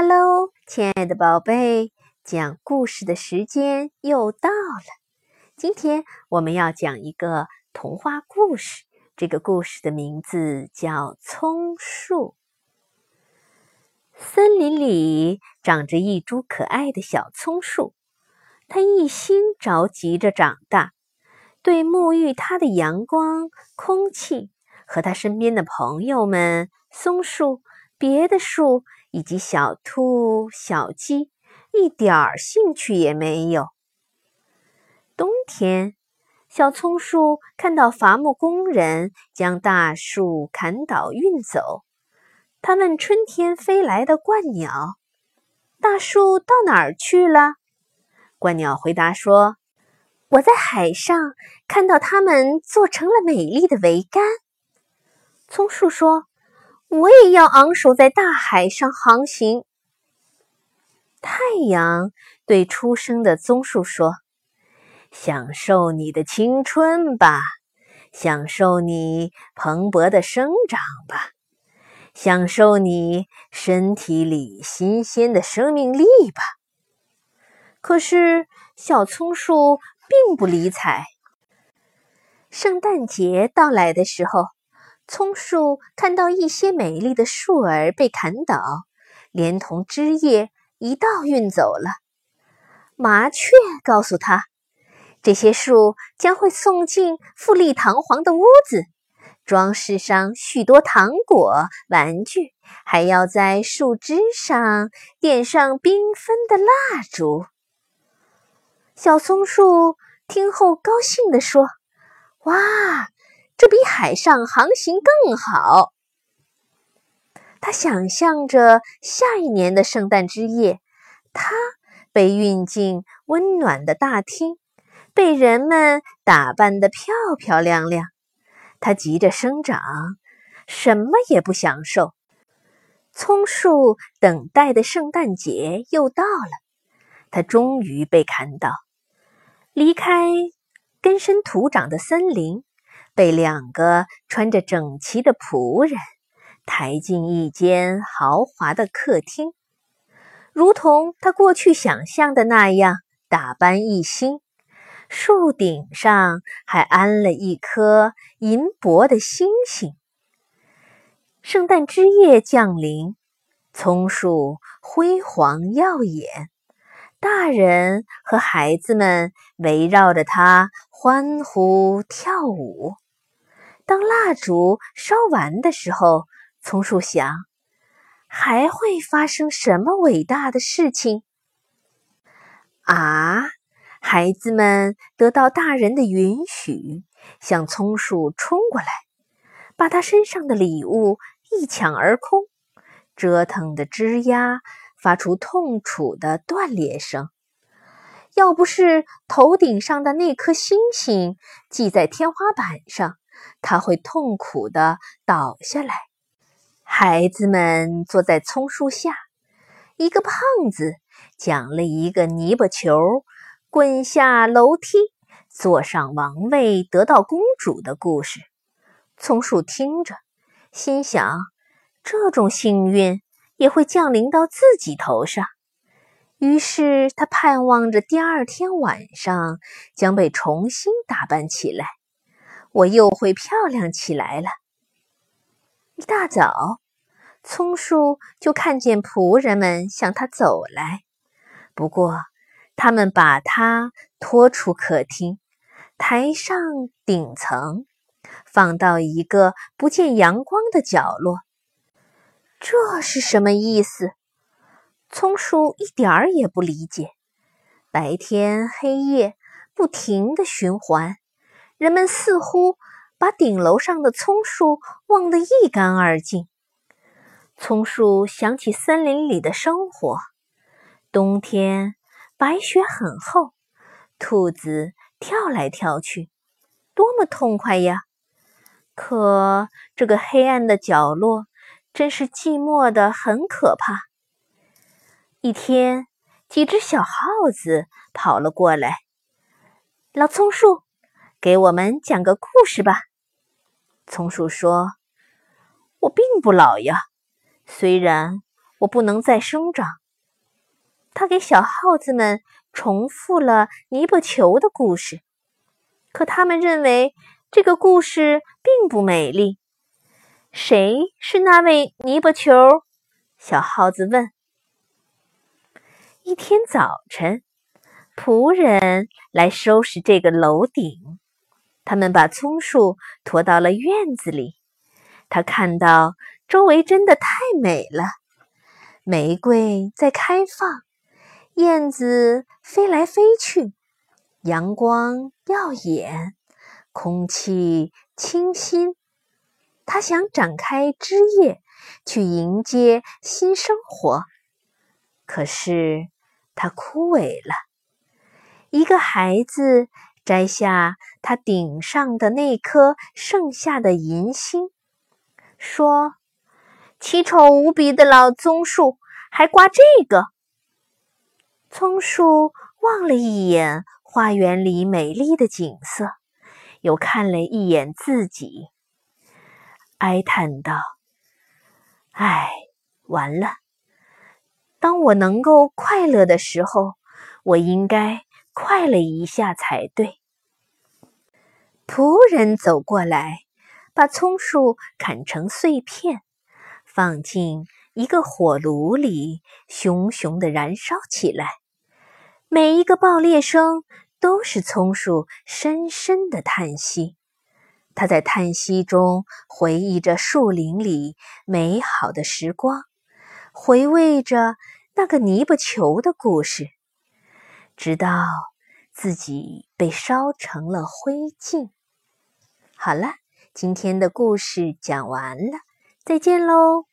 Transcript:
Hello，亲爱的宝贝，讲故事的时间又到了。今天我们要讲一个童话故事，这个故事的名字叫《葱树》。森林里长着一株可爱的小葱树，它一心着急着长大，对沐浴它的阳光、空气和它身边的朋友们——松树、别的树。以及小兔、小鸡一点儿兴趣也没有。冬天，小松树看到伐木工人将大树砍倒运走，他问春天飞来的鹳鸟：“大树到哪儿去了？”鹳鸟回答说：“我在海上看到它们做成了美丽的桅杆。”松树说。我也要昂首在大海上航行。太阳对出生的棕树说：“享受你的青春吧，享受你蓬勃的生长吧，享受你身体里新鲜的生命力吧。”可是小葱树并不理睬。圣诞节到来的时候。葱树看到一些美丽的树儿被砍倒，连同枝叶一道运走了。麻雀告诉他，这些树将会送进富丽堂皇的屋子，装饰上许多糖果、玩具，还要在树枝上点上缤纷的蜡烛。小松树听后高兴地说：“哇！”这比海上航行更好。他想象着下一年的圣诞之夜，他被运进温暖的大厅，被人们打扮得漂漂亮亮。他急着生长，什么也不享受。葱树等待的圣诞节又到了，他终于被看到，离开根深土长的森林。被两个穿着整齐的仆人抬进一间豪华的客厅，如同他过去想象的那样，打扮一新。树顶上还安了一颗银箔的星星。圣诞之夜降临，葱树辉煌耀眼，大人和孩子们围绕着它欢呼跳舞。当蜡烛烧完的时候，松树想：还会发生什么伟大的事情？啊！孩子们得到大人的允许，向松树冲过来，把他身上的礼物一抢而空，折腾的枝丫发出痛楚的断裂声。要不是头顶上的那颗星星系在天花板上，他会痛苦地倒下来。孩子们坐在葱树下，一个胖子讲了一个泥巴球滚下楼梯，坐上王位，得到公主的故事。葱树听着，心想：这种幸运也会降临到自己头上。于是他盼望着第二天晚上将被重新打扮起来。我又会漂亮起来了。一大早，葱树就看见仆人们向他走来，不过他们把他拖出客厅，抬上顶层，放到一个不见阳光的角落。这是什么意思？葱树一点儿也不理解。白天黑夜不停的循环。人们似乎把顶楼上的葱树忘得一干二净。葱树想起森林里的生活：冬天白雪很厚，兔子跳来跳去，多么痛快呀！可这个黑暗的角落真是寂寞的很可怕。一天，几只小耗子跑了过来，老葱树。给我们讲个故事吧，松鼠说：“我并不老呀，虽然我不能再生长。他给小耗子们重复了泥巴球的故事，可他们认为这个故事并不美丽。谁是那位泥巴球？小耗子问。一天早晨，仆人来收拾这个楼顶。他们把松树驮到了院子里。他看到周围真的太美了，玫瑰在开放，燕子飞来飞去，阳光耀眼，空气清新。他想展开枝叶，去迎接新生活，可是。它枯萎了。一个孩子摘下它顶上的那颗剩下的银星，说：“奇丑无比的老棕树还挂这个。”松树望了一眼花园里美丽的景色，又看了一眼自己，哀叹道：“唉，完了。”当我能够快乐的时候，我应该快了一下才对。仆人走过来，把葱树砍成碎片，放进一个火炉里，熊熊的燃烧起来。每一个爆裂声都是松树深深的叹息。他在叹息中回忆着树林里美好的时光。回味着那个泥巴球的故事，直到自己被烧成了灰烬。好了，今天的故事讲完了，再见喽。